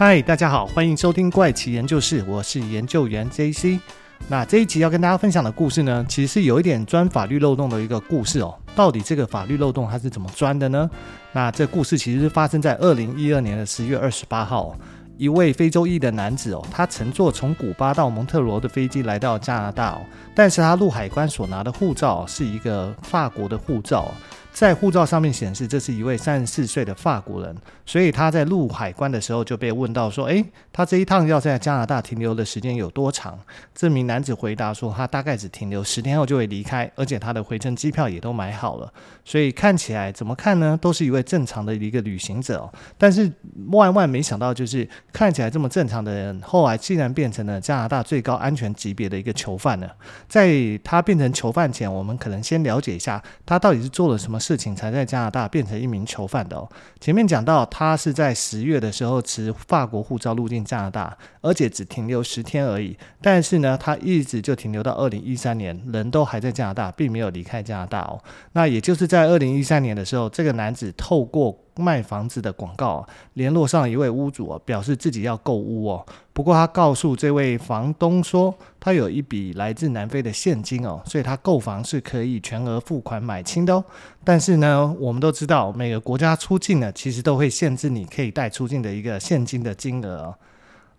嗨，大家好，欢迎收听怪奇研究室，我是研究员 JC。那这一集要跟大家分享的故事呢，其实是有一点钻法律漏洞的一个故事哦。到底这个法律漏洞它是怎么钻的呢？那这故事其实是发生在二零一二年的十月二十八号，一位非洲裔的男子哦，他乘坐从古巴到蒙特罗的飞机来到加拿大哦，但是他入海关所拿的护照是一个法国的护照。在护照上面显示，这是一位三十四岁的法国人，所以他在入海关的时候就被问到说：“诶，他这一趟要在加拿大停留的时间有多长？”这名男子回答说：“他大概只停留十天后就会离开，而且他的回程机票也都买好了。”所以看起来怎么看呢，都是一位正常的一个旅行者哦。但是万万没想到，就是看起来这么正常的人，后来竟然变成了加拿大最高安全级别的一个囚犯了。在他变成囚犯前，我们可能先了解一下他到底是做了什么事情才在加拿大变成一名囚犯的哦。前面讲到，他是在十月的时候持法国护照入境加拿大，而且只停留十天而已。但是呢，他一直就停留到二零一三年，人都还在加拿大，并没有离开加拿大哦。那也就是在二零一三年的时候，这个男子透过卖房子的广告联络上一位屋主，表示自己要购屋哦。不过他告诉这位房东说，他有一笔来自南非的现金哦，所以他购房是可以全额付款买清的哦。但是呢，我们都知道每个国家出境呢，其实都会限制你可以带出境的一个现金的金额。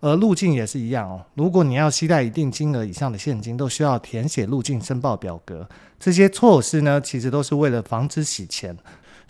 而入境也是一样哦，如果你要携带一定金额以上的现金，都需要填写入境申报表格。这些措施呢，其实都是为了防止洗钱。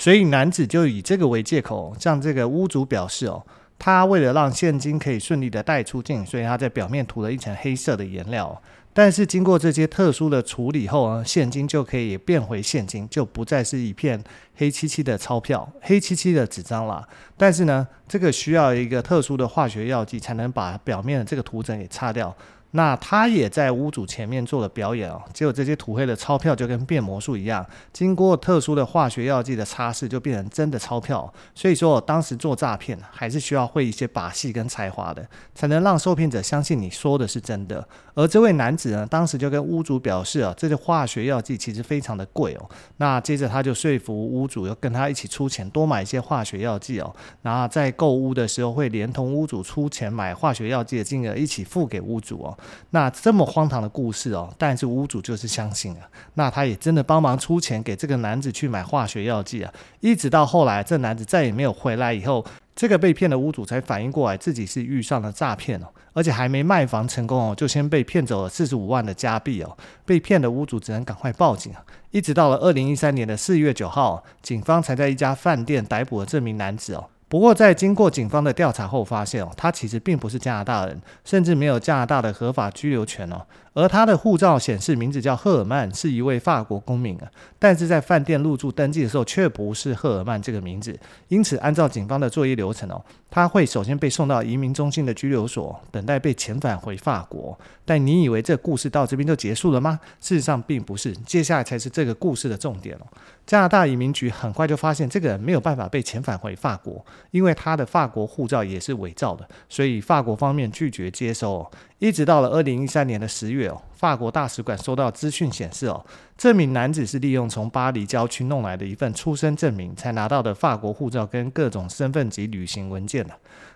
所以男子就以这个为借口，向这个屋主表示哦，他为了让现金可以顺利的带出境，所以他在表面涂了一层黑色的颜料。但是经过这些特殊的处理后啊，现金就可以变回现金，就不再是一片黑漆漆的钞票、黑漆漆的纸张了。但是呢，这个需要一个特殊的化学药剂才能把表面的这个涂层给擦掉。那他也在屋主前面做了表演哦，结果这些涂黑的钞票就跟变魔术一样，经过特殊的化学药剂的擦拭，就变成真的钞票。所以说，当时做诈骗还是需要会一些把戏跟才华的，才能让受骗者相信你说的是真的。而这位男子呢，当时就跟屋主表示啊，这些化学药剂其实非常的贵哦。那接着他就说服屋主要跟他一起出钱多买一些化学药剂哦，然后在购屋的时候会连同屋主出钱买化学药剂的金额一起付给屋主哦。那这么荒唐的故事哦，但是屋主就是相信了，那他也真的帮忙出钱给这个男子去买化学药剂啊，一直到后来这男子再也没有回来以后，这个被骗的屋主才反应过来自己是遇上了诈骗哦，而且还没卖房成功哦，就先被骗走了四十五万的加币哦，被骗的屋主只能赶快报警啊，一直到了二零一三年的四月九号，警方才在一家饭店逮捕了这名男子哦。不过，在经过警方的调查后，发现哦，他其实并不是加拿大人，甚至没有加拿大的合法居留权哦。而他的护照显示名字叫赫尔曼，是一位法国公民啊。但是在饭店入住登记的时候，却不是赫尔曼这个名字。因此，按照警方的作业流程哦，他会首先被送到移民中心的拘留所，等待被遣返回法国。但你以为这故事到这边就结束了吗？事实上并不是，接下来才是这个故事的重点哦。加拿大移民局很快就发现这个人没有办法被遣返回法国。因为他的法国护照也是伪造的，所以法国方面拒绝接收哦。一直到了二零一三年的十月法国大使馆收到资讯显示哦，这名男子是利用从巴黎郊区弄来的一份出生证明才拿到的法国护照跟各种身份及旅行文件的。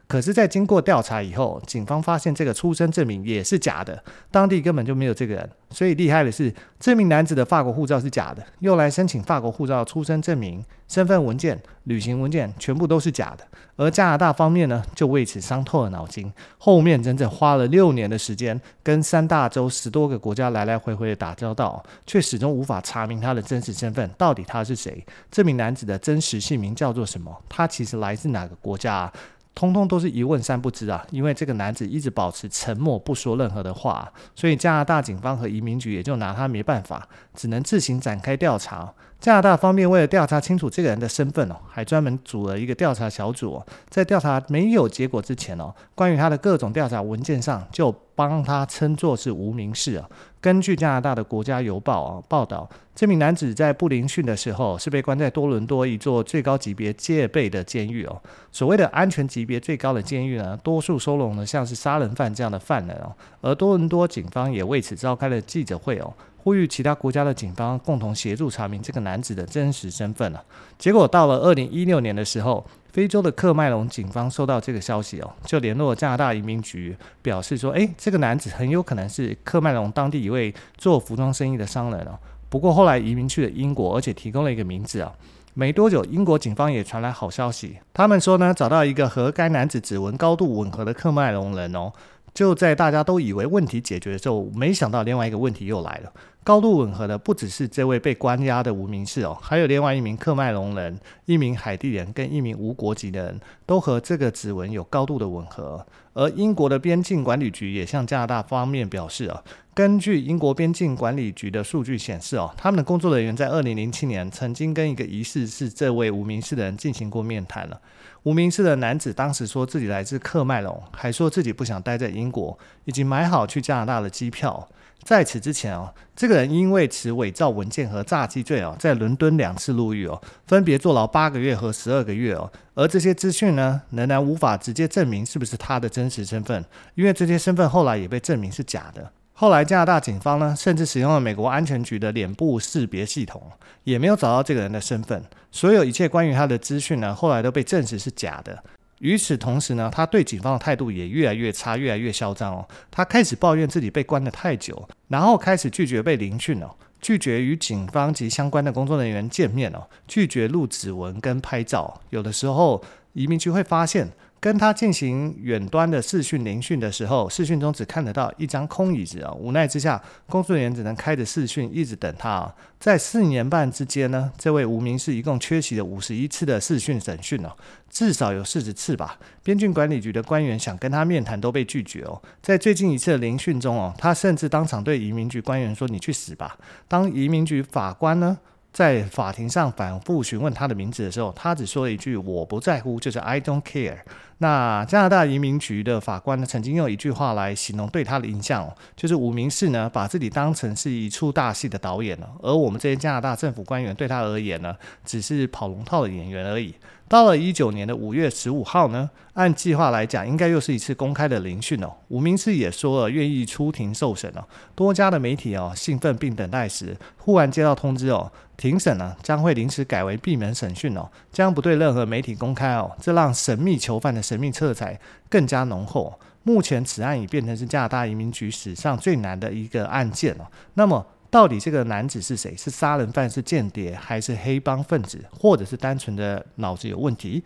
可是，在经过调查以后，警方发现这个出生证明也是假的，当地根本就没有这个人。所以厉害的是，这名男子的法国护照是假的，又来申请法国护照、出生证明、身份文件、旅行文件，全部都是假的。而加拿大方面呢，就为此伤透了脑筋，后面整整花了六年的时间，跟三大洲十多个国家来来回回的打交道，却始终无法查明他的真实身份，到底他是谁？这名男子的真实姓名叫做什么？他其实来自哪个国家？通通都是一问三不知啊！因为这个男子一直保持沉默，不说任何的话，所以加拿大警方和移民局也就拿他没办法，只能自行展开调查。加拿大方面为了调查清楚这个人的身份哦，还专门组了一个调查小组哦，在调查没有结果之前哦，关于他的各种调查文件上就帮他称作是无名氏啊。根据加拿大的国家邮报啊报道，这名男子在不聆讯的时候是被关在多伦多一座最高级别戒备的监狱哦。所谓的安全级别最高的监狱呢，多数收容的像是杀人犯这样的犯人哦。而多伦多警方也为此召开了记者会哦。呼吁其他国家的警方共同协助查明这个男子的真实身份了。结果到了二零一六年的时候，非洲的喀麦隆警方收到这个消息哦，就联络加拿大移民局，表示说：“诶，这个男子很有可能是喀麦隆当地一位做服装生意的商人哦。”不过后来移民去了英国，而且提供了一个名字啊。没多久，英国警方也传来好消息，他们说呢，找到一个和该男子指纹高度吻合的喀麦隆人哦。就在大家都以为问题解决的时候，没想到另外一个问题又来了。高度吻合的不只是这位被关押的无名氏哦，还有另外一名喀麦隆人、一名海地人跟一名无国籍的人，都和这个指纹有高度的吻合。而英国的边境管理局也向加拿大方面表示哦，根据英国边境管理局的数据显示哦，他们的工作人员在二零零七年曾经跟一个疑似是这位无名氏的人进行过面谈了。无名氏的男子当时说自己来自喀麦隆，还说自己不想待在英国，已经买好去加拿大的机票。在此之前哦，这个人因为持伪造文件和诈欺罪哦，在伦敦两次入狱哦，分别坐牢八个月和十二个月哦。而这些资讯呢，仍然无法直接证明是不是他的真实身份，因为这些身份后来也被证明是假的。后来加拿大警方呢，甚至使用了美国安全局的脸部识别系统，也没有找到这个人的身份。所有一切关于他的资讯呢，后来都被证实是假的。与此同时呢，他对警方的态度也越来越差，越来越嚣张哦。他开始抱怨自己被关得太久，然后开始拒绝被聆讯哦，拒绝与警方及相关的工作人员见面哦，拒绝录指纹跟拍照。有的时候移民局会发现，跟他进行远端的视讯聆讯的时候，视讯中只看得到一张空椅子啊。无奈之下，工作人员只能开着视讯一直等他啊。在四年半之间呢，这位无名氏一共缺席了五十一次的视讯审讯哦。至少有四十次吧。边境管理局的官员想跟他面谈都被拒绝哦。在最近一次的聆讯中哦，他甚至当场对移民局官员说：“你去死吧！”当移民局法官呢，在法庭上反复询问他的名字的时候，他只说了一句“我不在乎”，就是 “I don't care”。那加拿大移民局的法官呢，曾经用一句话来形容对他的印象，就是无名氏呢，把自己当成是一出大戏的导演了，而我们这些加拿大政府官员对他而言呢，只是跑龙套的演员而已。到了一九年的五月十五号呢，按计划来讲，应该又是一次公开的聆讯哦。无名氏也说了愿意出庭受审哦。多家的媒体哦兴奋并等待时，忽然接到通知哦，庭审呢将会临时改为闭门审讯哦，将不对任何媒体公开哦。这让神秘囚犯的神秘色彩更加浓厚。目前此案已变成是加拿大移民局史上最难的一个案件哦。那么。到底这个男子是谁？是杀人犯，是间谍，还是黑帮分子，或者是单纯的脑子有问题？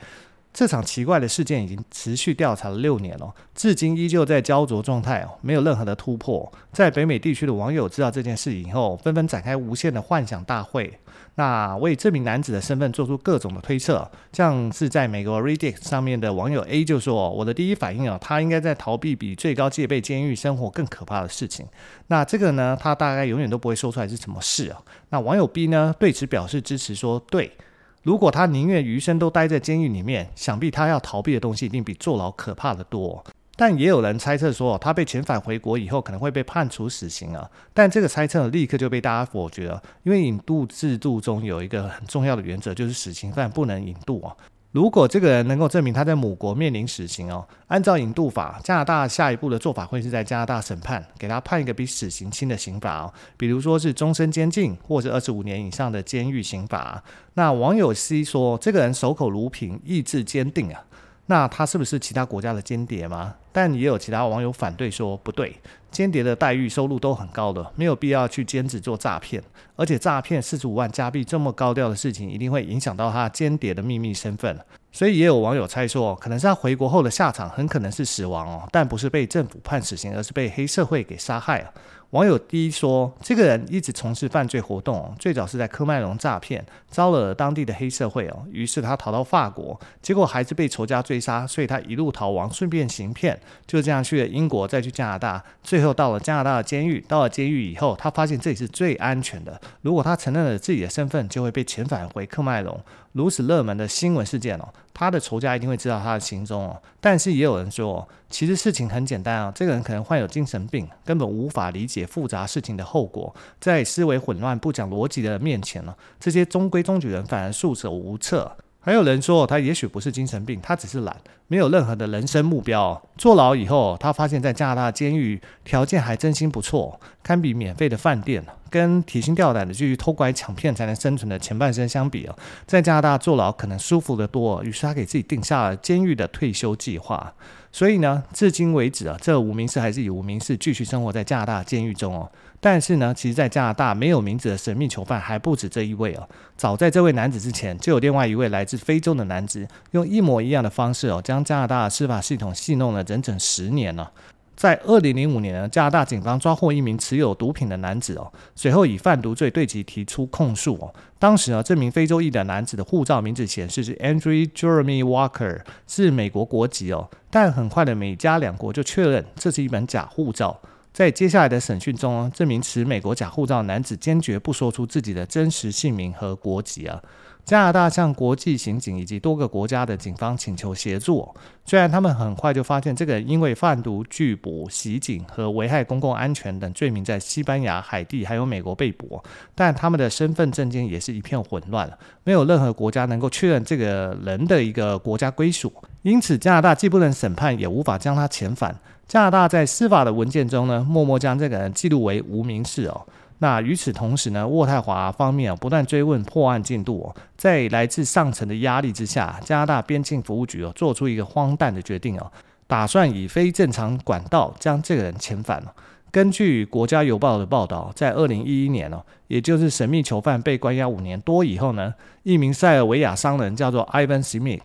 这场奇怪的事件已经持续调查了六年了，至今依旧在焦灼状态哦，没有任何的突破。在北美地区的网友知道这件事以后，纷纷展开无限的幻想大会。那为这名男子的身份做出各种的推测，像是在美国 Reddit 上面的网友 A 就说：“我的第一反应啊，他应该在逃避比最高戒备监狱生活更可怕的事情。”那这个呢，他大概永远都不会说出来是什么事啊。那网友 B 呢，对此表示支持，说：“对，如果他宁愿余生都待在监狱里面，想必他要逃避的东西一定比坐牢可怕得多。”但也有人猜测说，他被遣返回国以后可能会被判处死刑啊。但这个猜测立刻就被大家否决了，因为引渡制度中有一个很重要的原则，就是死刑犯不能引渡啊。如果这个人能够证明他在母国面临死刑哦，按照引渡法，加拿大下一步的做法会是在加拿大审判，给他判一个比死刑轻的刑罚哦，比如说是终身监禁或者二十五年以上的监狱刑罚。那网友 C 说，这个人守口如瓶，意志坚定啊。那他是不是其他国家的间谍吗？但也有其他网友反对说不对，间谍的待遇收入都很高的，没有必要去兼职做诈骗，而且诈骗四十五万加币这么高调的事情，一定会影响到他间谍的秘密身份。所以也有网友猜说，可能是他回国后的下场很可能是死亡哦，但不是被政府判死刑，而是被黑社会给杀害了。网友 D 说，这个人一直从事犯罪活动，最早是在科麦隆诈骗，招惹了当地的黑社会哦，于是他逃到法国，结果还是被仇家追杀，所以他一路逃亡，顺便行骗。就这样去了英国，再去加拿大，最后到了加拿大的监狱。到了监狱以后，他发现这里是最安全的。如果他承认了自己的身份，就会被遣返回科麦隆。如此热门的新闻事件哦，他的仇家一定会知道他的行踪哦。但是也有人说，其实事情很简单啊，这个人可能患有精神病，根本无法理解复杂事情的后果，在思维混乱、不讲逻辑的人面前呢，这些中规中矩人反而束手无策。还有人说，他也许不是精神病，他只是懒，没有任何的人生目标。坐牢以后，他发现，在加拿大监狱条件还真心不错，堪比免费的饭店。跟提心吊胆的继续偷拐抢骗才能生存的前半生相比哦，在加拿大坐牢可能舒服得多。于是他给自己定下了监狱的退休计划。所以呢，至今为止啊，这无名氏还是以无名氏继续生活在加拿大监狱中哦。但是呢，其实，在加拿大没有名字的神秘囚犯还不止这一位哦。早在这位男子之前，就有另外一位来自非洲的男子，用一模一样的方式哦，将加拿大司法系统戏弄了整整十年啊。在二零零五年呢，加拿大警方抓获一名持有毒品的男子哦，随后以贩毒罪对其提出控诉哦。当时呢，这名非洲裔的男子的护照名字显示是 Andrew Jeremy Walker，是美国国籍哦。但很快的，美加两国就确认这是一本假护照。在接下来的审讯中，这名持美国假护照男子坚决不说出自己的真实姓名和国籍啊。加拿大向国际刑警以及多个国家的警方请求协助，虽然他们很快就发现这个因为贩毒、拒捕、袭警和危害公共安全等罪名在西班牙、海地还有美国被捕，但他们的身份证件也是一片混乱，没有任何国家能够确认这个人的一个国家归属，因此加拿大既不能审判，也无法将他遣返。加拿大在司法的文件中呢，默默将这个人记录为无名氏哦。那与此同时呢，渥太华方面不断追问破案进度哦，在来自上层的压力之下，加拿大边境服务局哦做出一个荒诞的决定哦，打算以非正常管道将这个人遣返了。根据《国家邮报》的报道，在二零一一年哦，也就是神秘囚犯被关押五年多以后呢，一名塞尔维亚商人叫做 Ivan Simic，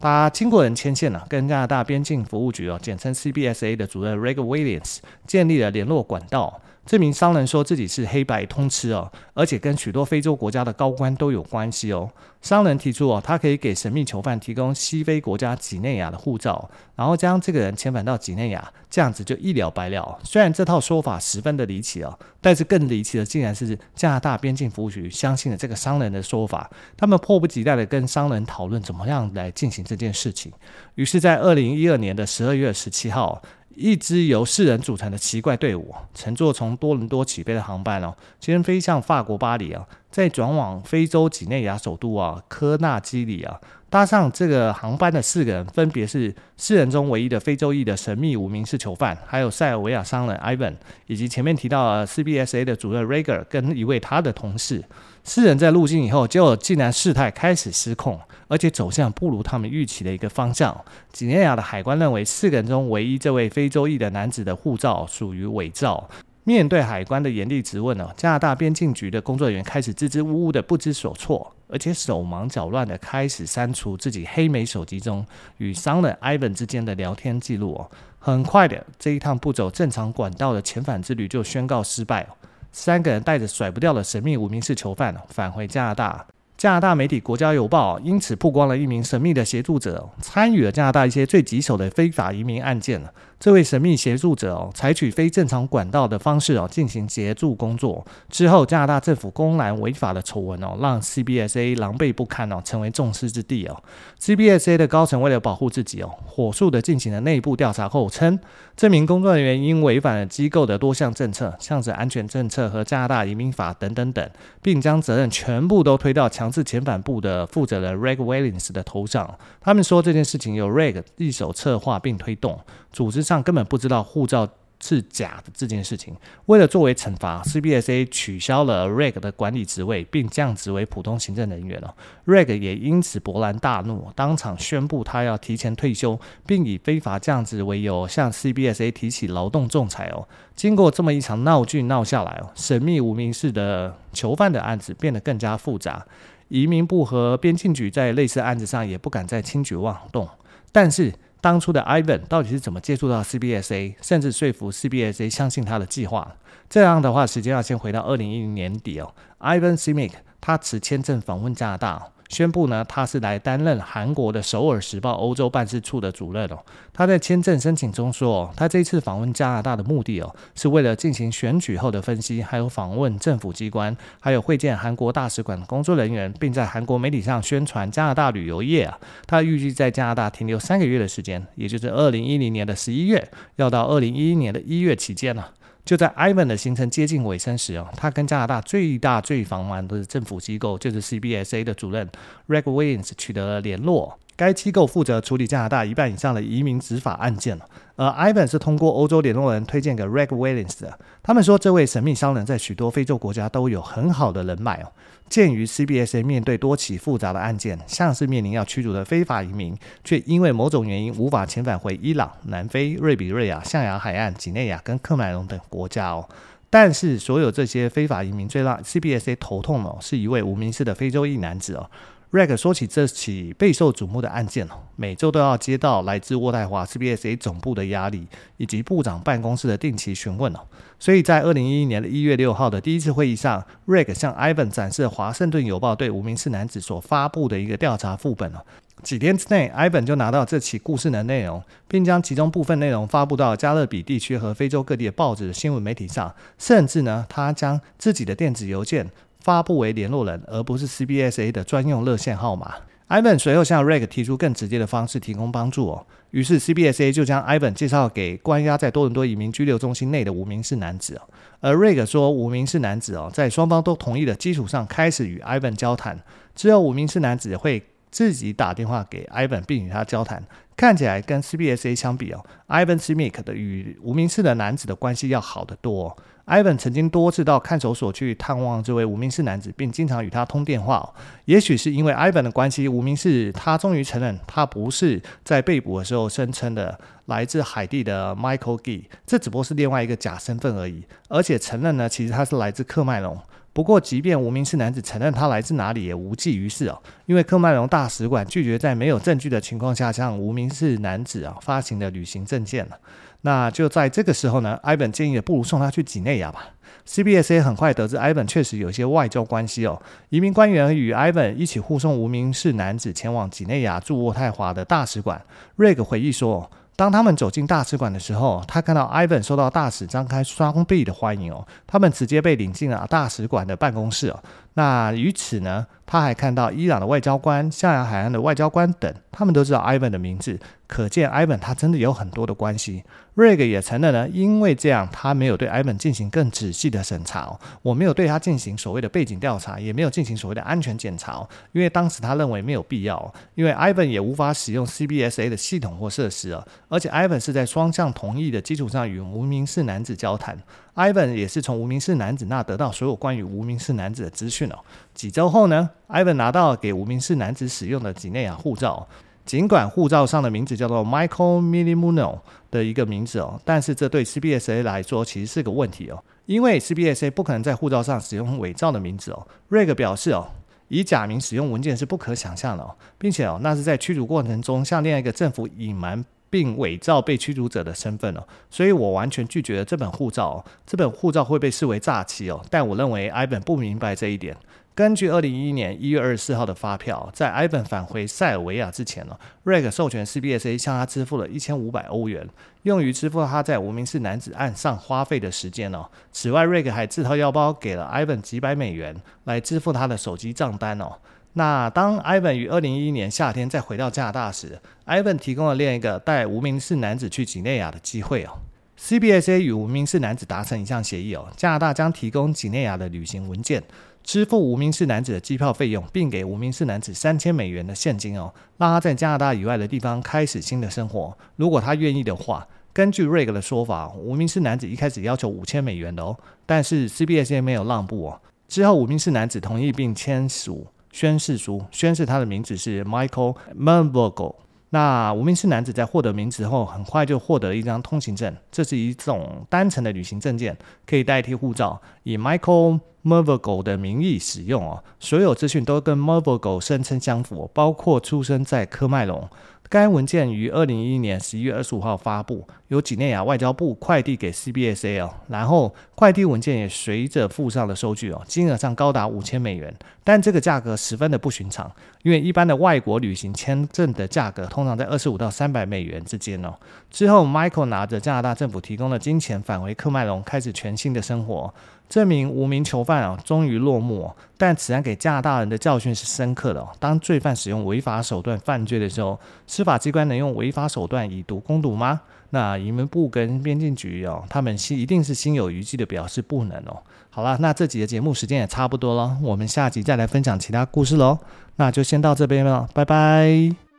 把经过人牵线了，跟加拿大边境服务局哦，简称 CBSA 的主任 Reg Williams 建立了联络管道。这名商人说自己是黑白通吃哦，而且跟许多非洲国家的高官都有关系哦。商人提出哦，他可以给神秘囚犯提供西非国家几内亚的护照，然后将这个人遣返到几内亚，这样子就一了百了。虽然这套说法十分的离奇哦，但是更离奇的竟然是加拿大边境服务局相信了这个商人的说法，他们迫不及待的跟商人讨论怎么样来进行这件事情。于是，在二零一二年的十二月十七号。一支由四人组成的奇怪队伍，乘坐从多伦多起飞的航班哦，先飞向法国巴黎啊，再转往非洲几内亚首都啊科纳基里啊。搭上这个航班的四个人，分别是四人中唯一的非洲裔的神秘无名氏囚犯，还有塞尔维亚商人 Ivan，以及前面提到的 CBSA 的主任 Rager 跟一位他的同事。四人在入境以后，结果竟然事态开始失控，而且走向不如他们预期的一个方向。几内亚的海关认为，四个人中唯一这位非洲裔的男子的护照属于伪造。面对海关的严厉质问呢，加拿大边境局的工作人员开始支支吾吾的不知所措，而且手忙脚乱的开始删除自己黑莓手机中与商人 Ivan 之间的聊天记录哦。很快的，这一趟不走正常管道的遣返之旅就宣告失败。三个人带着甩不掉的神秘无名氏囚犯返回加拿大。加拿大媒体《国家邮报》因此曝光了一名神秘的协助者，参与了加拿大一些最棘手的非法移民案件。这位神秘协助者哦，采取非正常管道的方式哦进行协助工作。之后，加拿大政府公然违法的丑闻哦，让 CBSA 狼狈不堪哦，成为众矢之的哦。CBSA 的高层为了保护自己哦，火速的进行了内部调查后称，这名工作人员因违反了机构的多项政策，像是安全政策和加拿大移民法等等等，并将责任全部都推到强是遣返部的负责人 Reg Williams 的头上。他们说这件事情由 Reg 一手策划并推动，组织上根本不知道护照是假的这件事情。为了作为惩罚，CBSA 取消了 Reg 的管理职位，并降职为普通行政人员哦。Reg 也因此勃然大怒，当场宣布他要提前退休，并以非法降职为由向 CBSA 提起劳动仲裁哦。经过这么一场闹剧闹下来哦，神秘无名氏的囚犯的案子变得更加复杂。移民部和边境局在类似案子上也不敢再轻举妄动，但是。当初的 Ivan 到底是怎么接触到 CBSA，甚至说服 CBSA 相信他的计划？这样的话，时间要先回到二零一零年底哦。Ivan Simic 他持签证访问加拿大，宣布呢，他是来担任韩国的首尔时报欧洲办事处的主任哦。他在签证申请中说，他这次访问加拿大的目的哦，是为了进行选举后的分析，还有访问政府机关，还有会见韩国大使馆的工作人员，并在韩国媒体上宣传加拿大旅游业啊。他预计在加拿大停留三个月的时间，也就是二零一零年的十一月，要到二零一一年的一月期间呢。就在 Ivan 的行程接近尾声时哦，他跟加拿大最大最繁忙的政府机构，就是 CBSA 的主任 Reg Williams 取得了联络。该机构负责处理加拿大一半以上的移民执法案件，而 Ivan 是通过欧洲联络人推荐给 Reg Williams 的。他们说，这位神秘商人在许多非洲国家都有很好的人脉哦。鉴于 CBSA 面对多起复杂的案件，像是面临要驱逐的非法移民，却因为某种原因无法遣返回伊朗、南非、瑞比瑞亚、象牙海岸、几内亚跟喀麦隆等国家哦。但是，所有这些非法移民最让 CBSA 头痛的，是一位无名氏的非洲裔男子哦。Reg 说起这起备受瞩目的案件哦，每周都要接到来自渥太华 CBSA 总部的压力，以及部长办公室的定期询问哦。所以在二零一一年的一月六号的第一次会议上，Reg 向 Ivan 展示了《华盛顿邮报》对无名氏男子所发布的一个调查副本哦。几天之内，Ivan 就拿到这起故事的内容，并将其中部分内容发布到加勒比地区和非洲各地的报纸的新闻媒体上，甚至呢，他将自己的电子邮件。发布为联络人，而不是 CBSA 的专用热线号码。Ivan 随后向 Reg 提出更直接的方式提供帮助哦。于是 CBSA 就将 Ivan 介绍给关押在多伦多移民拘留中心内的无名氏男子哦。而 Reg 说，无名氏男子哦，在双方都同意的基础上开始与 Ivan 交谈。之后，无名氏男子会自己打电话给 Ivan，并与他交谈。看起来跟 CBSA 相比哦，Ivan Smic 的与无名氏的男子的关系要好得多哦。Ivan 曾经多次到看守所去探望这位无名氏男子，并经常与他通电话。也许是因为 Ivan 的关系，无名氏他终于承认他不是在被捕的时候声称的来自海地的 Michael Gee，这只不过是另外一个假身份而已。而且承认呢，其实他是来自喀麦隆。不过，即便无名氏男子承认他来自哪里，也无济于事哦，因为喀麦隆大使馆拒绝在没有证据的情况下向无名氏男子啊发行的旅行证件了。那就在这个时候呢埃文建议不如送他去几内亚吧。CBSA 很快得知埃文确实有一些外交关系哦。移民官员与埃文一起护送无名氏男子前往几内亚驻渥太华的大使馆。Reg 回忆说，当他们走进大使馆的时候，他看到 Ivan 受到大使张开双臂的欢迎哦。他们直接被领进了大使馆的办公室哦。那于此呢，他还看到伊朗的外交官、象牙海岸的外交官等，他们都知道 Ivan 的名字。可见，Ivan 他真的有很多的关系。Reg 也承认呢，因为这样，他没有对 Ivan 进行更仔细的审查。我没有对他进行所谓的背景调查，也没有进行所谓的安全检查，因为当时他认为没有必要。因为 Ivan 也无法使用 CBSA 的系统或设施哦，而且 Ivan 是在双向同意的基础上与无名氏男子交谈。Ivan 也是从无名氏男子那得到所有关于无名氏男子的资讯哦。几周后呢，Ivan 拿到给无名氏男子使用的几内亚护照。尽管护照上的名字叫做 Michael Milimuno 的一个名字哦，但是这对 CBSA 来说其实是个问题哦，因为 CBSA 不可能在护照上使用伪造的名字哦。Reg 表示哦，以假名使用文件是不可想象的哦，并且哦，那是在驱逐过程中向另一个政府隐瞒并伪造被驱逐者的身份哦，所以我完全拒绝了这本护照哦，这本护照会被视为诈欺哦，但我认为 Ivan 不明白这一点。根据二零一一年一月二十四号的发票，在 Ivan 返回塞尔维亚之前呢，Reg 授权 CBSA 向他支付了一千五百欧元，用于支付他在无名氏男子案上花费的时间哦。此外，Reg 还自掏腰包给了 Ivan 几百美元来支付他的手机账单哦。那当 Ivan 于二零一一年夏天再回到加拿大时，Ivan 提供了另一个带无名氏男子去几内亚的机会哦。CBSA 与无名氏男子达成一项协议哦，加拿大将提供几内亚的旅行文件。支付无名氏男子的机票费用，并给无名氏男子三千美元的现金哦，让他在加拿大以外的地方开始新的生活。如果他愿意的话，根据 Reg 的说法，无名氏男子一开始要求五千美元的哦，但是 CBSA 没有让步哦。之后，无名氏男子同意并签署宣誓书，宣誓他的名字是 Michael Mervogle。那无名氏男子在获得名字后，很快就获得了一张通行证，这是一种单程的旅行证件，可以代替护照，以 Michael Mervogle 的名义使用哦。所有资讯都跟 Mulvogel 声称相符，包括出生在科麦隆、该文件于二零一一年十一月二十五号发布，由几内亚外交部快递给 CBSL，然后快递文件也随着附上了收据哦，金额上高达五千美元，但这个价格十分的不寻常，因为一般的外国旅行签证的价格通常在二十五到三百美元之间哦。之后，Michael 拿着加拿大政府提供的金钱返回喀麦隆，开始全新的生活。这名无名囚犯啊，终于落幕。但此案给加拿大人的教训是深刻的。当罪犯使用违法手段犯罪的时候，司法机关能用违法手段以毒攻毒吗？那移民部跟边境局哦，他们是一定是心有余悸的表示不能哦。好啦，那这集的节目时间也差不多了，我们下集再来分享其他故事喽。那就先到这边了，拜拜。